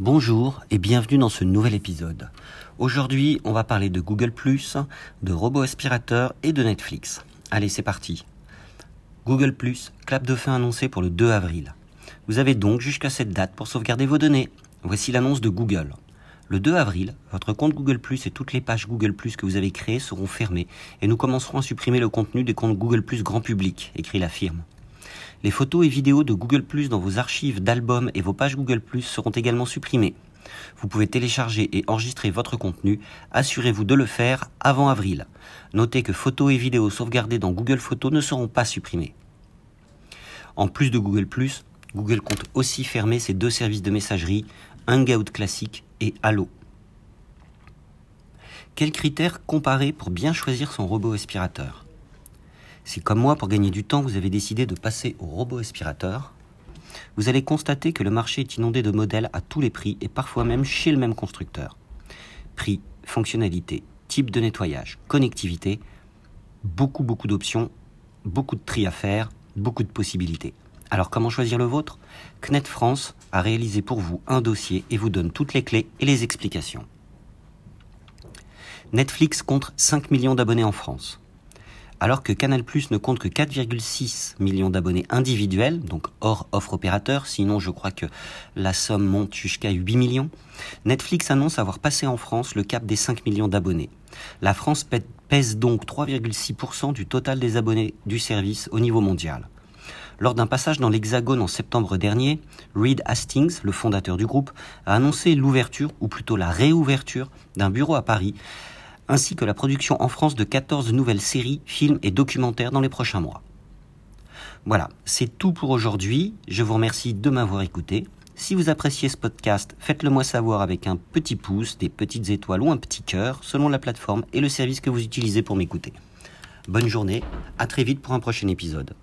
Bonjour et bienvenue dans ce nouvel épisode. Aujourd'hui, on va parler de Google ⁇ de robots aspirateurs et de Netflix. Allez, c'est parti. Google ⁇ clap de fin annoncé pour le 2 avril. Vous avez donc jusqu'à cette date pour sauvegarder vos données. Voici l'annonce de Google. Le 2 avril, votre compte Google ⁇ et toutes les pages Google ⁇ que vous avez créées seront fermées et nous commencerons à supprimer le contenu des comptes Google ⁇ grand public, écrit la firme. Les photos et vidéos de Google ⁇ dans vos archives d'albums et vos pages Google ⁇ seront également supprimées. Vous pouvez télécharger et enregistrer votre contenu. Assurez-vous de le faire avant avril. Notez que photos et vidéos sauvegardées dans Google Photos ne seront pas supprimées. En plus de Google ⁇ Google compte aussi fermer ses deux services de messagerie, Hangout classique et Allo. Quels critères comparer pour bien choisir son robot aspirateur? Si comme moi, pour gagner du temps, vous avez décidé de passer au robot aspirateur, vous allez constater que le marché est inondé de modèles à tous les prix et parfois même chez le même constructeur. Prix, fonctionnalité, type de nettoyage, connectivité, beaucoup beaucoup d'options, beaucoup de tri à faire, beaucoup de possibilités. Alors comment choisir le vôtre? CNET France a réalisé pour vous un dossier et vous donne toutes les clés et les explications. Netflix compte 5 millions d'abonnés en France alors que Canal ne compte que 4,6 millions d'abonnés individuels, donc hors offre opérateur, sinon je crois que la somme monte jusqu'à 8 millions, Netflix annonce avoir passé en France le cap des 5 millions d'abonnés. La France pèse donc 3,6% du total des abonnés du service au niveau mondial. Lors d'un passage dans l'Hexagone en septembre dernier, Reed Hastings, le fondateur du groupe, a annoncé l'ouverture, ou plutôt la réouverture, d'un bureau à Paris ainsi que la production en France de 14 nouvelles séries, films et documentaires dans les prochains mois. Voilà, c'est tout pour aujourd'hui. Je vous remercie de m'avoir écouté. Si vous appréciez ce podcast, faites-le moi savoir avec un petit pouce, des petites étoiles ou un petit cœur, selon la plateforme et le service que vous utilisez pour m'écouter. Bonne journée, à très vite pour un prochain épisode.